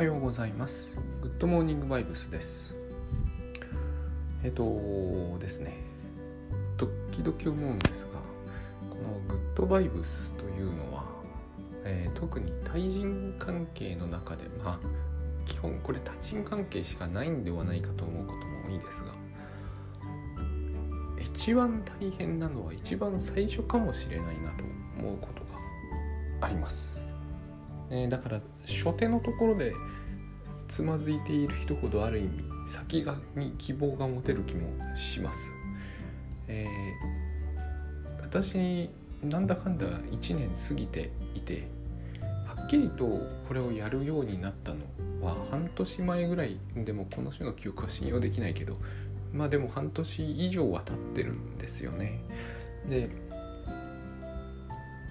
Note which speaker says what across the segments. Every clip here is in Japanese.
Speaker 1: はようございます。グッドモーニングバイブスです。えっとですね、時々思うんですが、このグッドバイブスというのは、えー、特に対人関係の中で、まあ、基本これ対人関係しかないんではないかと思うことも多いですが、一番大変なのは一番最初かもしれないなと思うことがあります。えー、だから初手のところでつまずいている人ほどある意味先がに希望が持てる気もします。えー、私なんだかんだ1年過ぎていてはっきりとこれをやるようになったのは半年前ぐらいでもこの種の記憶は信用できないけどまあでも半年以上は経ってるんですよね。で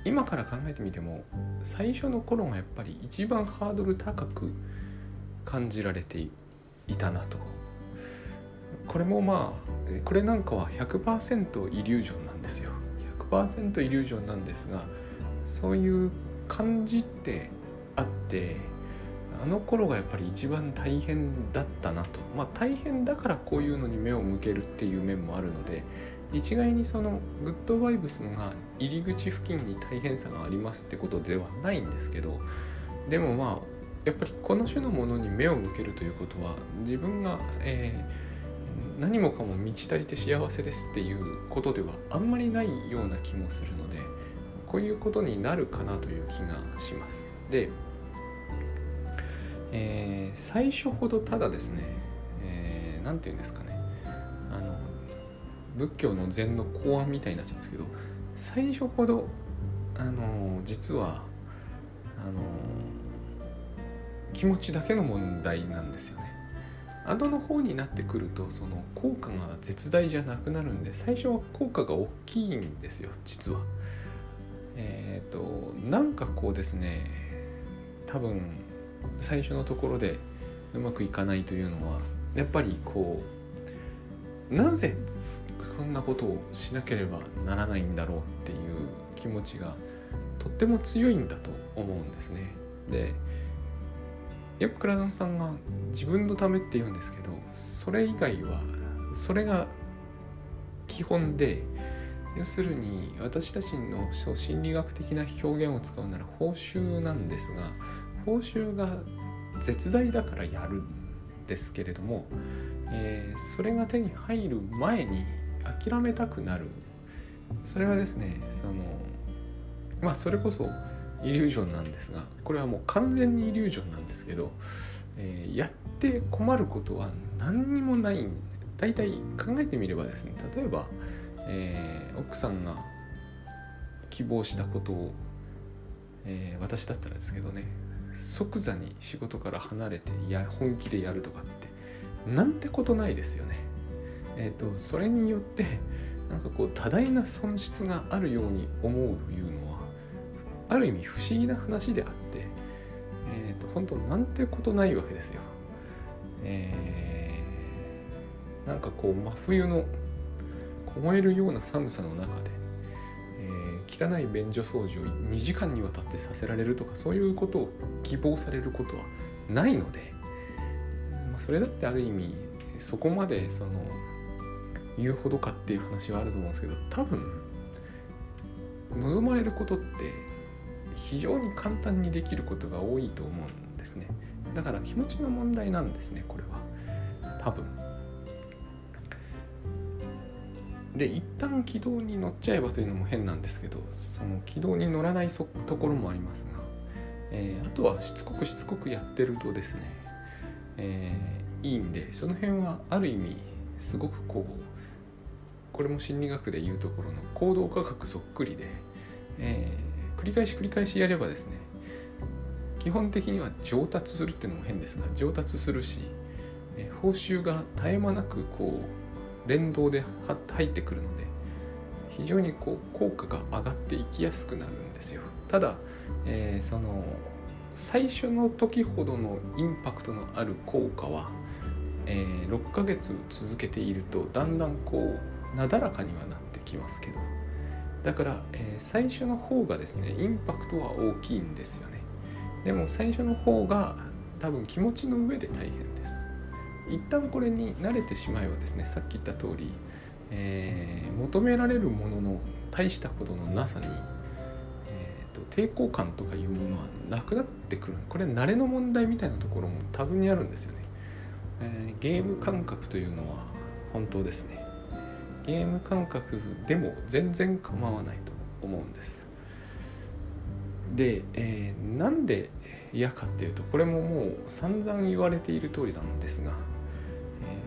Speaker 1: 今から考えてみても最初の頃がやっぱり一番ハードル高く感じられていたなと。これもまあこれなんかは100%イリュージョンなんですよ。100%イリュージョンなんですがそういう感じってあってあの頃がやっぱり一番大変だったなと。まあ大変だからこういうのに目を向けるっていう面もあるので一概にそのグッドバイブスが入り口付近に大変さがありますってことではないんですけどでもまあやっぱりこの種のものに目を向けるということは自分が、えー、何もかも満ち足りて幸せですっていうことではあんまりないような気もするのでこういうことになるかなという気がします。で、えー、最初ほどただですね何、えー、て言うんですかね仏教の禅の公案みたいになっちゃうんですけど最初ほどあの実はあの気持ちだけの問題なんですよね。後の方になってくるとその効果が絶大じゃなくなるんで最初は効果が大きいんですよ実は。えっ、ー、となんかこうですね多分最初のところでうまくいかないというのはやっぱりこうなぜそんなことをしなければならないんだろうっていう気持ちがとっても強いんだと思うんですね。でよく倉野さんが自分のためって言うんですけどそれ以外はそれが基本で要するに私たちの心理学的な表現を使うなら報酬なんですが報酬が絶大だからやるんですけれども、えー、それが手に入る前に諦めたくなるそれはですねそのまあそれこそイリュージョンなんですがこれはもう完全にイリュージョンなんですけど、えー、やって困ることは何にもない大体考えてみればですね例えば、えー、奥さんが希望したことを、えー、私だったらですけどね即座に仕事から離れていや本気でやるとかってなんてことないですよね。えーと、それによってなんかこう多大な損失があるように思うというのはある意味不思議な話であって、えーと、本当なんてことないわけですよ。えー、なんかこう真冬の凍えるような寒さの中で、えー、汚い便所掃除を2時間にわたってさせられるとかそういうことを希望されることはないので、まあ、それだってある意味そこまでその言うほどかっていう話はあると思うんですけど多分望まれることって非常に簡単にできることが多いと思うんですね。だから気持ちの問題なんですねこれは。多分。で一旦軌道に乗っちゃえばというのも変なんですけどその軌道に乗らないところもありますが、えー、あとはしつこくしつこくやってるとですね、えー、いいんでその辺はある意味すごくこうこれも心理学でいうところの行動科学そっくりで、えー、繰り返し繰り返しやればですね基本的には上達するっていうのも変ですが上達するし、え、報酬が絶え間なくこう連動で入ってくるので非常にこう効果が上がっていきやすくなるんですよ。ただ、えー、その最初の時ほどのインパクトのある効果は、えー、6ヶ月続けているとだんだんこうなだらかにはなってきますけど。だから、えー、最初の方がですねインパクトは大きいんですよね。でも最初の方が多分気持ちの上で大変です。一旦これに慣れてしまえばですねさっき言った通り、えー、求められるものの大したことのなさに、えーと、抵抗感とかいうものはなくなってくる。これ慣れの問題みたいなところも多分にあるんですよね、えー、ゲーム感覚というのは本当ですね。ゲーム感覚でも全然構わないと思うんです。で、えー、なんで嫌かっていうとこれももう散々言われている通りなんですが、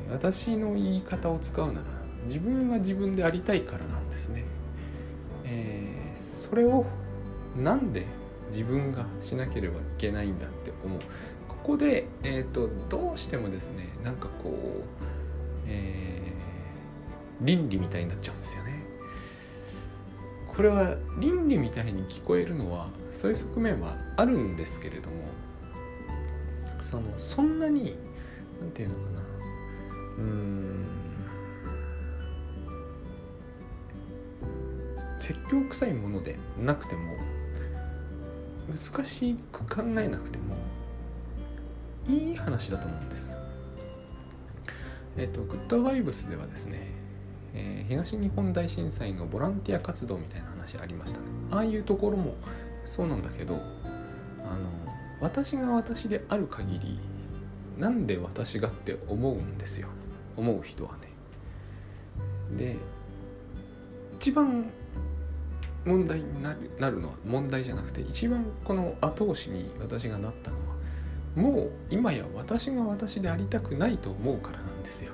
Speaker 1: えー、私の言い方を使うなら自分が自分でありたいからなんですね、えー、それをなんで自分がしなければいけないんだって思う。ここで、えーと、どうしてもですねなんかこう、えー、倫理みたいになっちゃうんですよね。これは倫理みたいに聞こえるのはそういう側面はあるんですけれどもそのそんなに何て言うのかな。うん。説教臭いものでなくても難しく考えなくてもいい話だと思うんです。えっ、と、グッドバイブスではですね、えー、東日本大震災のボランティア活動みたいな話ありましたね。ああいうところもそうなんだけどあの私が私である限りなんで私がって思うんですよ思う人はねで一番問題になるなるのは問題じゃなくて一番この後押しに私がなったのはもう今や私が私でありたくないと思うからなんですよ。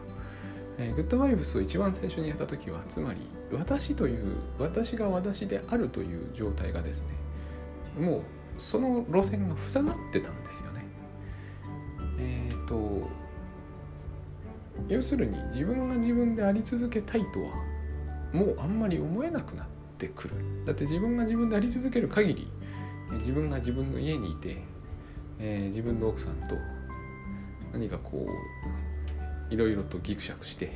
Speaker 1: えー、グッドバイブスを一番最初にやった時はつまり私という私が私であるという状態がですねもうその路線が塞がってたんですよね。えっ、ー、と要するに自分が自分であり続けたいとはもうあんまり思えなくなってくる。だって自分が自分であり続ける限り自分が自分の家にいて、えー、自分の奥さんと何かこういろいろとギクシャクして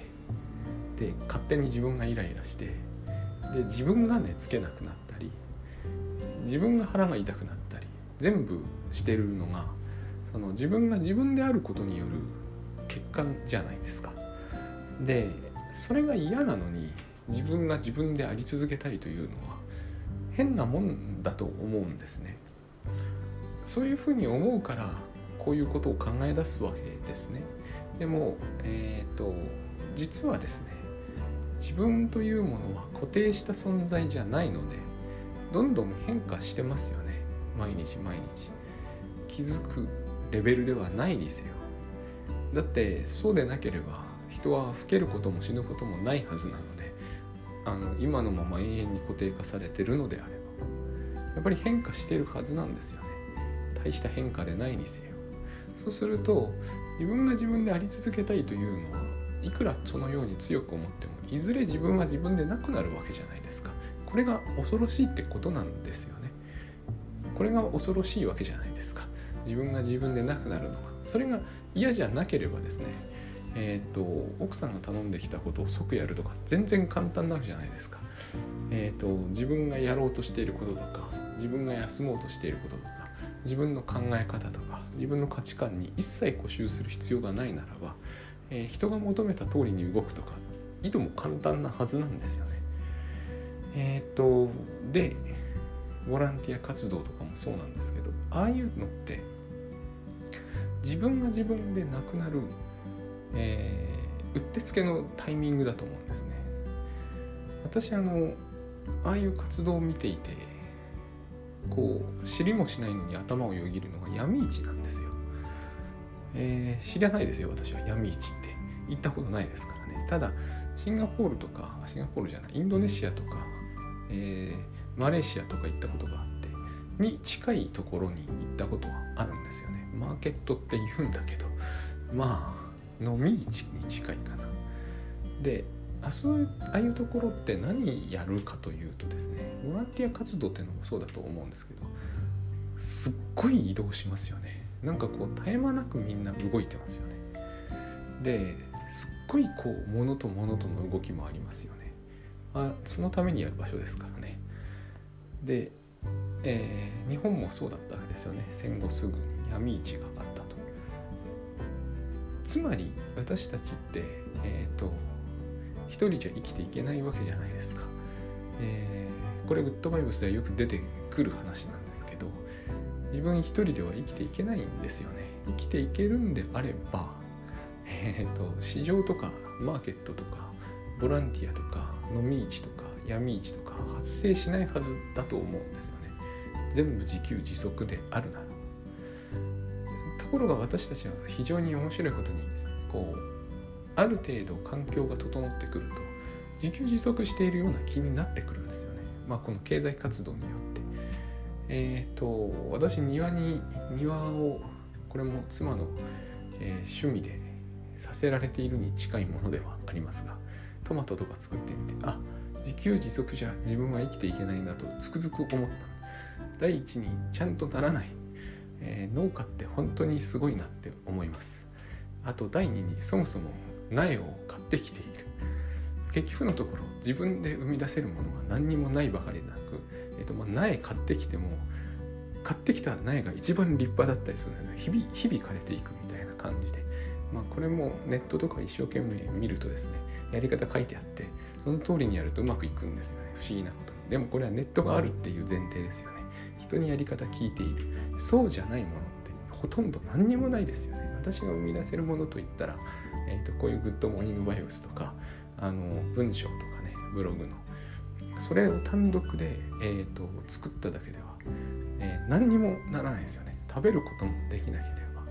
Speaker 1: で勝手に自分がイライラしてで自分が寝つけなくなったり自分が腹が痛くなったり全部してるのがその自分が自分であることによる結果じゃないですか。でそれが嫌なのに自分が自分であり続けたいというのは変なもんだと思うんですね。そういうふうに思うからこういうことを考え出すわけですね。でも、えっ、ー、と実はですね自分というものは固定した存在じゃないのでどんどん変化してますよね。毎日毎日。気づくレベルではないにせよ。だってそうでなければ人は老けることも死ぬこともないはずなのであの今のまま永遠に固定化されてるのであればやっぱり変化してるはずなんですよね。大した変化でないにせよ。そうすると自分が自分であり続けたいというのはいくらそのように強く思ってもいずれ自分は自分でなくなるわけじゃないですか。これが恐ろしいってことなんですよね。これが恐ろしいわけじゃないですか。自分が自分でなくなるのがそれが嫌じゃなければですねえっ、ー、と奥さんが頼んできたことを即やるとか全然簡単なわけじゃないですか。えっ、ー、と自分がやろうとしていることとか自分が休もうとしていることとか自分の考え方とか自分の価値観に一切固執する必要がないならば、えー、人が求めた通りに動くとかいとも簡単なはずなんですよね。えっ、とでボランティア活動とかもそうなんですけどああいうのって自分が自分でなくなる、えー、うってつけのタイミングだと思うんですね。私あのああいう活動を見ていてこう知りもしないのに頭をよぎるのが闇市なんですよ、えー、知らないですよ私は。闇市って。行ったことないですからね。ただシンガポールとかシンガポールじゃないインドネシアとかえー、マレーシアとか行ったことがあってに近いところに行ったことはあるんですよね。マーケットって言うんだけどまあ飲み市に近いかな。であそうああいうところって何やるかというとですねボランティア活動っていうのもそうだと思うんですけどすっごい移動しますよね。なんかこう絶え間なくみんな動いてますよね。ですっごいこう物と物との動きもありますよね。あ、そのためにやる場所ですからね。で、えー、日本もそうだったわけですよね。戦後すぐに闇市があったと。つまり私たちってえっ、ー、と一人じゃ生きていけないわけじゃないですか、えー、これグッドバイブスではよく出てくる話なんですけど自分一人では生きていけないんですよね。生きていけるんであればえっ、ー、と市場とかマーケットとかボランティアとか飲み市とか闇市とか発生しないはずだと思うんですよね。全部自給自足であるなら。ところが私たちは非常に面白いことにこうある程度環境が整ってくると自給自足しているような気になってくるんですよね。まあこの経済活動によって。えっ、ー、と私庭に庭をこれも妻の、えー、趣味でさせられているに近いものではありますがトマトとか作ってみてあ自給自足じゃ自分は生きていけないなとつくづく思った。第一にちゃんとならない、えー、農家って本当にすごいなって思います。あと第二にそもそも苗を買ってきている。結局のところ自分で生み出せるものが何にもないばかりなく、えーとまあ、苗買ってきても買ってきた苗が一番立派だったりするんで日々日々枯れていくみたいな感じで、まあ、これもネットとか一生懸命見るとですねやり方書いてあってその通りにやるとうまくいくんですよね。不思議なことでもこれはネットがあるっていう前提ですよね。人にやり方聞いている。そうじゃないものってほとんど何にもないですよね。私が生み出せるものといったら、えーと、こういう Good Morning Voice とかあの文章とかねブログの。それを単独で、えーと、作っただけでは、えー、何にもならないですよね。食べることもできなければ、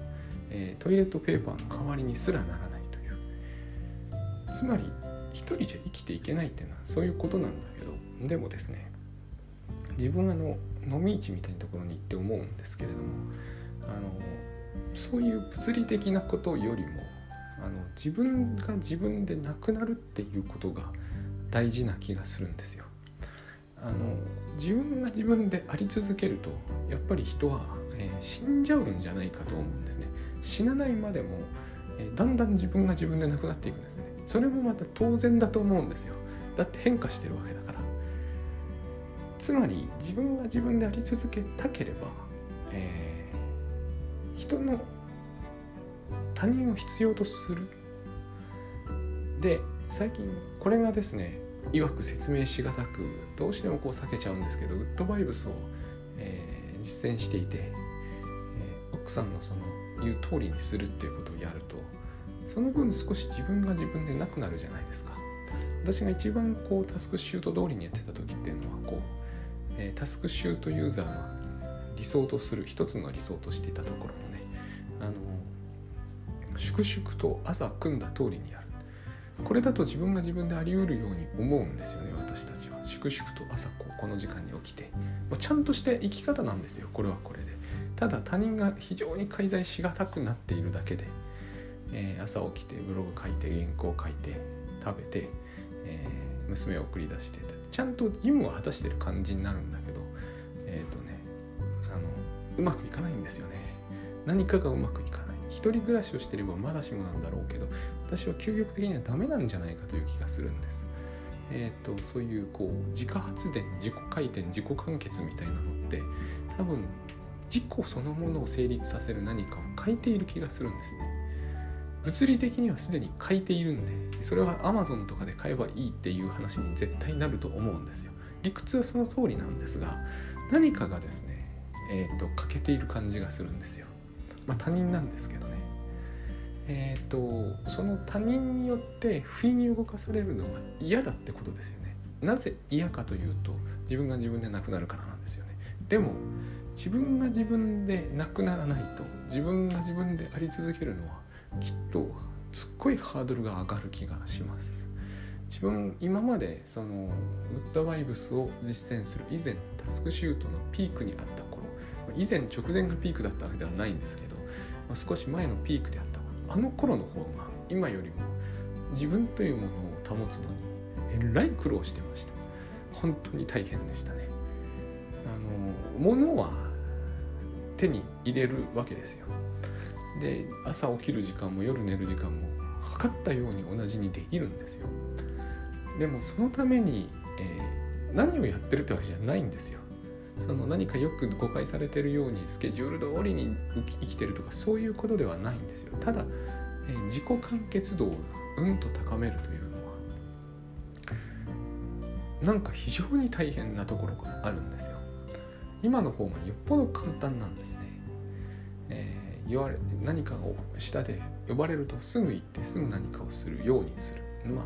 Speaker 1: えー、トイレットペーパーの代わりにすらならないという。つまり一人じゃ生きていけないっていうのはそういうことなんだけどでもですね自分あの飲み市みたいなところに行って思うんですけれどもあのそういう物理的なことよりもあの自分が自分でなくなるっていうことが大事な気がするんですよ。あの自分が自分であり続けるとやっぱり人は、えー、死んじゃうんじゃないかと思うんですね。死なないまでも、えー、だんだん自分が自分でなくなっていくんですね。それもまた当然だと思うんですよ。だって変化してるわけだから。つまり自分が自分であり続けたければ、えー、人の他人を必要とする。で最近これがですねいわく説明しがたくどうしてもこう避けちゃうんですけどウッドバイブスを、えー、実践していて、えー、奥さんのその言う通りにするっていうことをやるとその分少し自分が自分でなくなるじゃないですか。私が一番こうタスクシュート通りにやってた時っていうのはこう、えー、タスクシュートユーザーの理想とする一つの理想としていたところもねあの粛々と朝組んだ通りにやる。これだと自分が自分であり得るように思うんですよね私たちは。粛々と朝ここの時間に起きて、まあ、ちゃんとして生き方なんですよこれはこれで。ただ他人が非常に介在しがたくなっているだけで、えー、朝起きてブログ書いて原稿書いて食べて、えー、娘を送り出してちゃんと義務を果たしてる感じになるんだけどえっ、ー、とねあのうまくいかないんですよね。何かがうまくいかない。一人暮らしをしてればまだしもなんだろうけど私は究極的にはダメなんじゃないかという気がするんです。え、ー、とそういうこう自家発電自己回転自己完結みたいなのって多分自己そのものを成立させる何かを書いている気がするんですね。物理的にはすでに書いているんでそれは Amazon とかで買えばいいっていう話に絶対なると思うんですよ。理屈はその通りなんですが何かがですねえ、ー、と欠けている感じがするんですよ。まあ他人なんですけど。えーと、その他人によって不意に動かされるのは嫌だってことですよね。なぜ嫌かというと自分が自分でなくなるからなんですよね。でも自分が自分でなくならないと自分が自分であり続けるのはきっとすっごいハードルが上がる気がします。自分今までそのウッドバイブスを実践する以前タスクシュートのピークにあった頃以前直前がピークだったわけではないんですけど少し前のピークであったあの頃の方が今よりも自分というものを保つのにえらい苦労してました。本当に大変でしたね。あの物は手に入れるわけですよ。で朝起きる時間も夜寝る時間も測ったように同じにできるんですよ。でもそのために、えー、何をやってるってわけじゃないんですよ。その何かよく誤解されてるようにスケジュール通りに生きてるとかそういうことではないんですよ。ただえー、自己完結度をうんと高めるというのはなんか非常に大変なところがあるんですよ。今の方がよっぽど簡単なんですね、えー、言われ何かを下で呼ばれるとすぐ行ってすぐ何かをするようにする。のは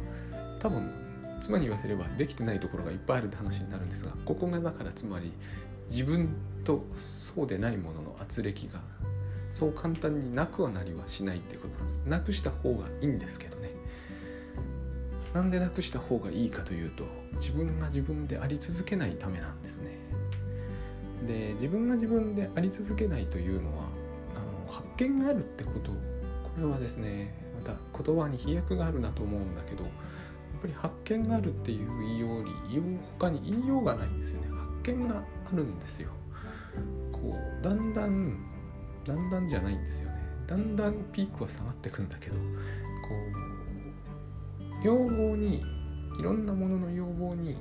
Speaker 1: 多分妻に言わせればできてないところがいっぱいあるって話になるんですがここがだからつまり自分とそうでないものの圧力がそう簡単になくはなりはしないってことなんです。なくした方がいいんですけどね。なんでなくした方がいいかというと自分が自分であり続けないためなんですね。で自分が自分であり続けないというのはあの発見があるってこと。これはですねまた言葉に飛躍があるなと思うんだけどり発見があるっていう言いように言う他に言いようがないんですよね。発見があるんですよ。こうだんだんだんだんじゃないんですよね。だんだんピークは下がってくんだけどこう要望にいろんなものの要望に、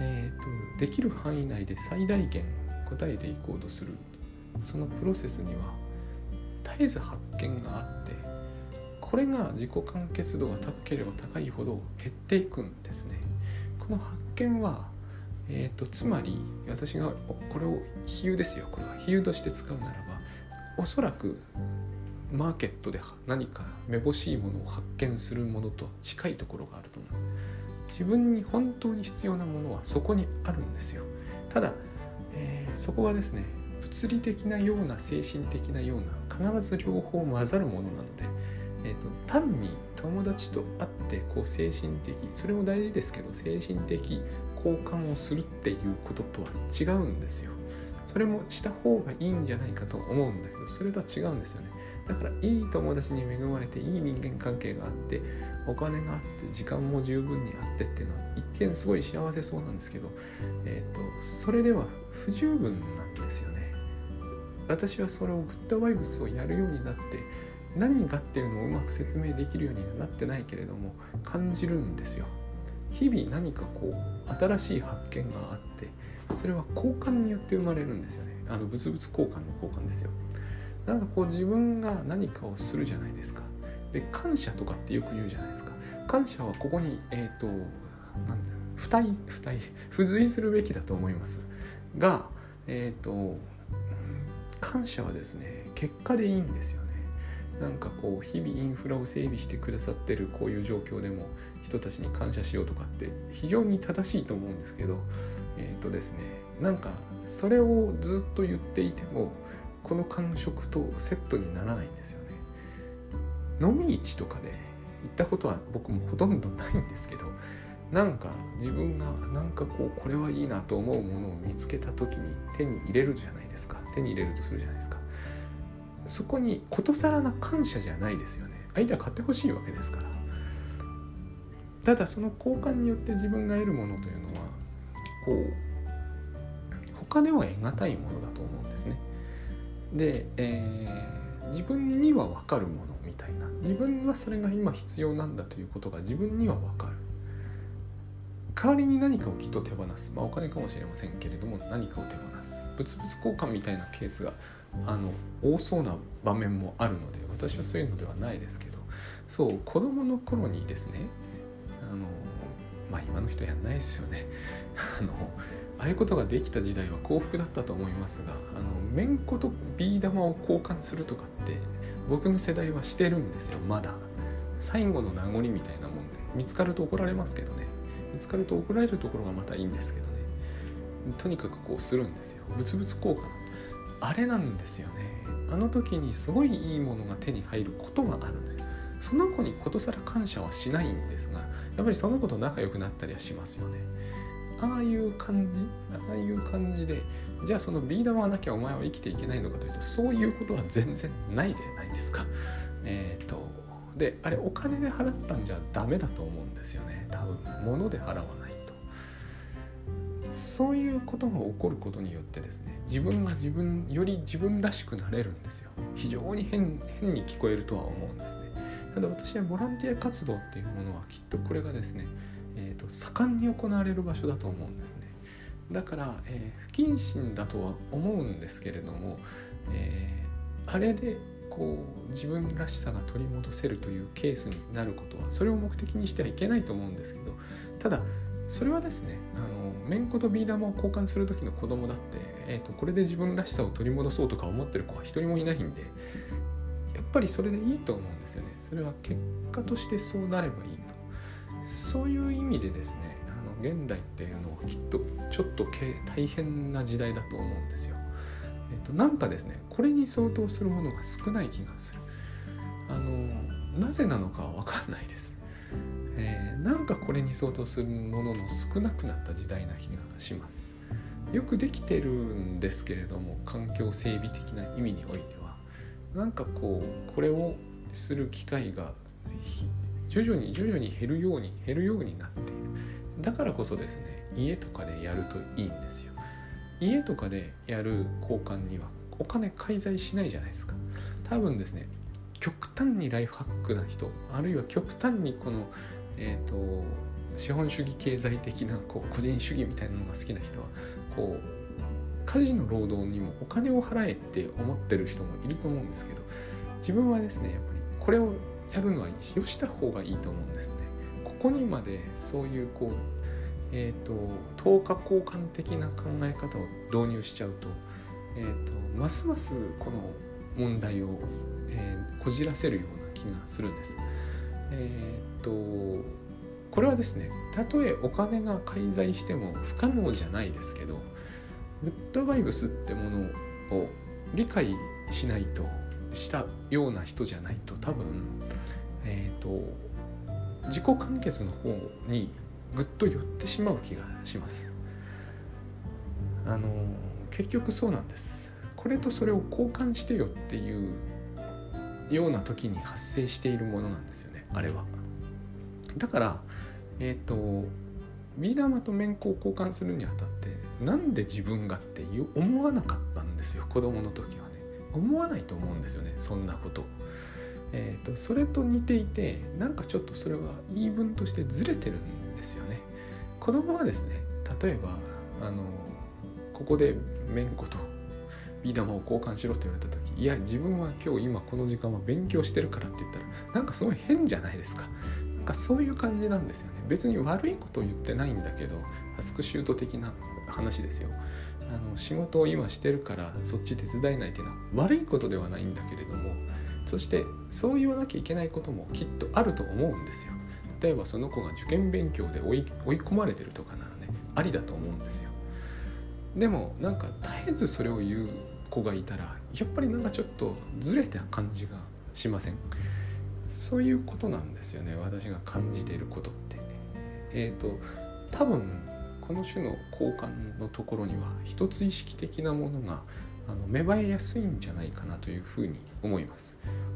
Speaker 1: えーと、とできる範囲内で最大限答えていこうとする。そのプロセスには絶えず発見があってこれが自己完結度が高ければ高いほど減っていくんですね。この発見はえーと、つまり私がこれを比喩ですよ。これは比喩として使うならばおそらくマーケットで何かめぼしいものを発見するものと近いところがあると思う自分に本当に必要なものはそこにあるんですよ。ただ、えー、そこはですね物理的なような精神的なような必ず両方混ざるものなので、えーと、単に友達と会ってこう精神的それも大事ですけど精神的交換をするっていうこととは違うんですよ。それもした方がいいんじゃないかと思うんだけどそれとは違うんですよね。だからいい友達に恵まれていい人間関係があってお金があって時間も十分にあってっていうのは一見すごい幸せそうなんですけど、えーと、それでは不十分なんですよね。私はそれをグッドバイブスをやるようになって何がっていうのをうまく説明できるようにはなってないけれども感じるんですよ。日々何かこう新しい発見があってそれは交換によって生まれるんですよね。あの物々交換の交換ですよ。なんかこう自分が何かをするじゃないですか。で感謝とかってよく言うじゃないですか。感謝はここにえっ、ー、となんだ付帯付帯付随するべきだと思います。がえっ、ー、と感謝はですね結果でいいんですよね。なんかこう日々インフラを整備してくださってるこういう状況でも人たちに感謝しようとかって非常に正しいと思うんですけどえっ、ー、とですねなんかそれをずっと言っていてもこの感触とセットにならないんですよね。飲み市とかで行ったことは僕もほとんどないんですけどなんか自分がなんかこうこれはいいなと思うものを見つけた時に手に入れるじゃないですか。手に入れるとするじゃないですか。そこにことさらな感謝じゃないですよね。相手は買ってほしいわけですから。ただその交換によって自分が得るものというのはこう他では得難いものだと思うんですね。で、えー、自分には分かるものみたいな。自分はそれが今必要なんだということが自分には分かる。代わりに何かをきっと手放す、まあ、お金かもしれませんけれども何かを手放す。物々交換みたいなケースがあの多そうな場面もあるので私はそういうのではないですけどそう子供の頃にですねあのまあ今の人やんないですよね。あのああいうことができた時代は幸福だったと思いますがあのめんことビー玉を交換するとかって僕の世代はしてるんですよまだ。最後の名残みたいなもんで見つかると怒られますけどね。見つかると怒られるところがまたいいんですけどね。とにかくこうするんですよ。物々交換。あれなんですよね。あの時にすごいいいものが手に入ることがあるんです。その子にことさら感謝はしないんですがやっぱりその子と仲良くなったりはしますよね。ああいう感じああいう感じでじゃあそのビー玉はなきゃお前は生きていけないのかというとそういうことは全然ないでないですか。えっ、ー、とであれお金で払ったんじゃダメだと思うんですよね。多分物で払わないと。そういうことが起こることによってですね自分が自分より自分らしくなれるんですよ。非常に変変に聞こえるとは思うんですね。ただ私はボランティア活動っていうものはきっとこれがですねえーと、盛んに行われる場所だと思うんですね。だから、えー、不謹慎だとは思うんですけれども、えー、あれでこう自分らしさが取り戻せるというケースになることはそれを目的にしてはいけないと思うんですけどただそれはですねあのめんことビー玉を交換する時の子供だって、えーと、これで自分らしさを取り戻そうとか思ってる子は一人もいないんでやっぱりそれでいいと思うんですよね。それは結果としてそうなればいいと。そういう意味でですねあの現代っていうのはきっとちょっと大変な時代だと思うんですよ、えーと、なんかですねこれに相当するものが少ない気がする。あのなぜなのかは分かんないです。えー、なんかこれに相当するものの少なくなった時代な気がします。よくできてるんですけれども環境整備的な意味においては。なんかこうこれをする機会が徐々に徐々に減るように減るようになっている。だからこそですね家とかでやるといいんですよ。家とかでやる交換にはお金介在しないじゃないですか。多分ですね極端にライフハックな人あるいは極端にこのえーと、資本主義経済的なこう個人主義みたいなのが好きな人はこう家事の労働にもお金を払えって思ってる人もいると思うんですけど自分はですねやっぱりこれをやるのはよした方がいいと思うんですね。ここにまでそういうこうえーと、等価交換的な考え方を導入しちゃうと,、えーと、ますますこの問題を、えー、こじらせるような気がするんです。えー、っとこれはですねたとえお金が介在しても不可能じゃないですけどグッドバイブスってものを理解しないとしたような人じゃないと多分えっ、と自己完結の方にぐっと寄ってしまう気がします。あの結局そうなんです。これとそれを交換してよっていうような時に発生しているものなんです。あれは。だからえっ、ー、とビー玉と面子を交換するにあたってなんで自分がって思わなかったんですよ子供の時はね。思わないと思うんですよねそんなこと。えーと、それと似ていてなんかちょっとそれは言い分としてずれてるんですよね。子供はですね例えばあのここでめんことビー玉を交換しろって言われたいや自分は今日今この時間は勉強してるからって言ったらなんかすごい変じゃないですか。なんかそういう感じなんですよね。別に悪いことを言ってないんだけどスクシュート的な話ですよ。あの仕事を今してるからそっち手伝えないっていうのは悪いことではないんだけれどもそしてそう言わなきゃいけないこともきっとあると思うんですよ。例えばその子が受験勉強で追い追い込まれてるとかならねありだと思うんですよ。でもなんか絶えずそれを言う子がいたらやっぱりなんかちょっとずれた感じがしません？そういうことなんですよね私が感じていることって。えっ、ー、と多分この種の交換のところには一つ意識的なものがあの芽生えやすいんじゃないかなというふうに思います。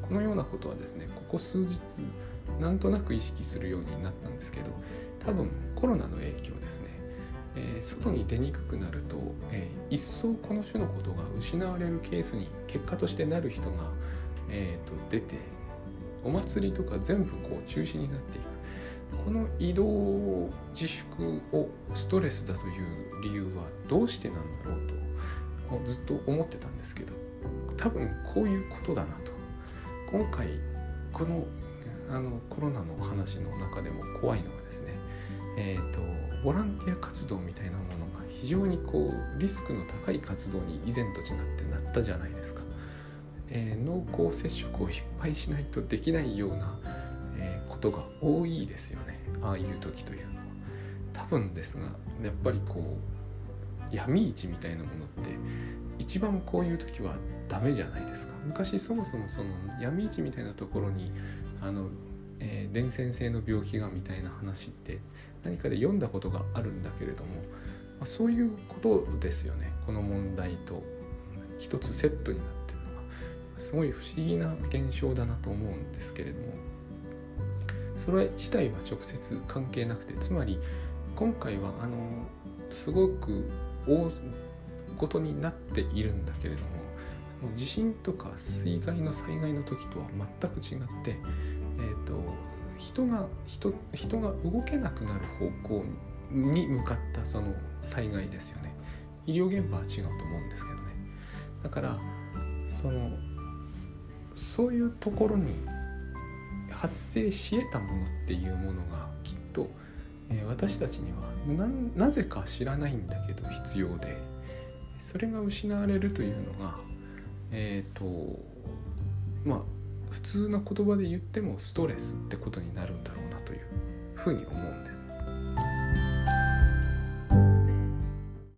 Speaker 1: このようなことはですねここ数日なんとなく意識するようになったんですけど多分コロナの影響ですえー、外に出にくくなると、えー、一層この種のことが失われるケースに結果としてなる人が、えーと、出てお祭りとか全部こう中止になっていく。この移動自粛をストレスだという理由はどうしてなんだろうとずっと思ってたんですけど多分こういうことだなと。今回このあのコロナの話の中でも怖いのがですねえっ、ー、とボランティア活動みたいなものが非常にこうリスクの高い活動に以前と違ってなったじゃないですか、えー、濃厚接触をいっぱいしないとできないような、えー、ことが多いですよね。ああいう時というのは。多分ですがやっぱりこう闇市みたいなものって一番こういう時はダメじゃないですか。昔そもそもその闇市みたいなところにあの、えー、伝染性の病気がみたいな話って何かで読んだことがあるんだけれども、まあ、そういうことですよね。この問題と一つセットになってるのが。すごい不思議な現象だなと思うんですけれども。それ自体は直接関係なくてつまり今回はあのすごく大ごとになっているんだけれども地震とか水害の災害の時とは全く違って、えーと人が人人が動けなくなる方向に向かったその災害ですよね。医療現場は違うと思うんですけどね。だからそのそういうところに発生し得たものっていうものがきっと、えー、私たちにはなぜか知らないんだけど必要でそれが失われるというのがえっ、ー、とまあ普通の言葉で言ってもストレスってことになるんだろうなというふうに思うんです。